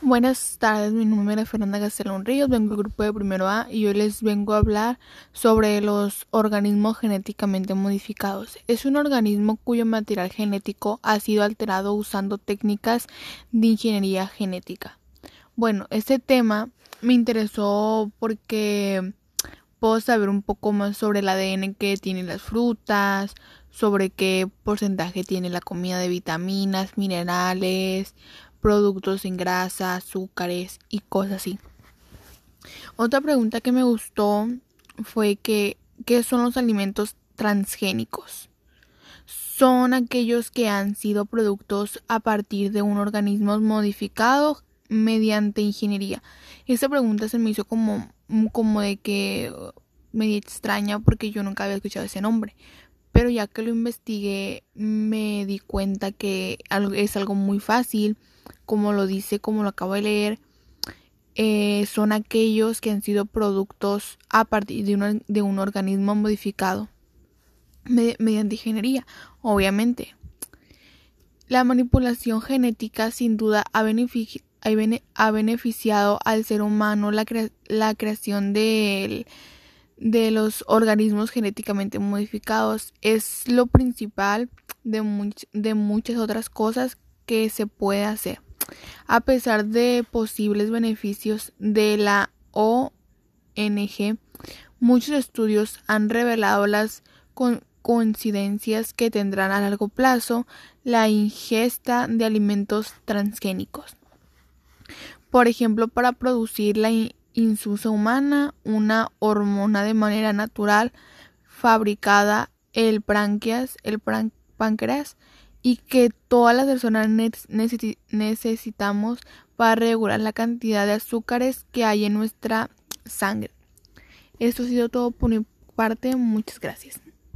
Buenas tardes, mi nombre es Fernanda Gastelón Ríos, vengo del grupo de primero A y hoy les vengo a hablar sobre los organismos genéticamente modificados. Es un organismo cuyo material genético ha sido alterado usando técnicas de ingeniería genética. Bueno, este tema me interesó porque puedo saber un poco más sobre el ADN que tienen las frutas, sobre qué porcentaje tiene la comida de vitaminas, minerales, productos sin grasa, azúcares y cosas así. Otra pregunta que me gustó fue que ¿qué son los alimentos transgénicos? Son aquellos que han sido productos a partir de un organismo modificado mediante ingeniería. Esta pregunta se me hizo como, como de que medio extraña porque yo nunca había escuchado ese nombre. Pero ya que lo investigué me di cuenta que es algo muy fácil como lo dice, como lo acabo de leer, eh, son aquellos que han sido productos a partir de un, de un organismo modificado mediante ingeniería, obviamente. La manipulación genética sin duda ha, ha beneficiado al ser humano la, la creación de, de los organismos genéticamente modificados. Es lo principal de, de muchas otras cosas que se puede hacer. A pesar de posibles beneficios de la ONG, muchos estudios han revelado las coincidencias que tendrán a largo plazo la ingesta de alimentos transgénicos. Por ejemplo, para producir la insusa humana, una hormona de manera natural fabricada el el páncreas y que todas las personas necesitamos para regular la cantidad de azúcares que hay en nuestra sangre. Esto ha sido todo por mi parte. Muchas gracias.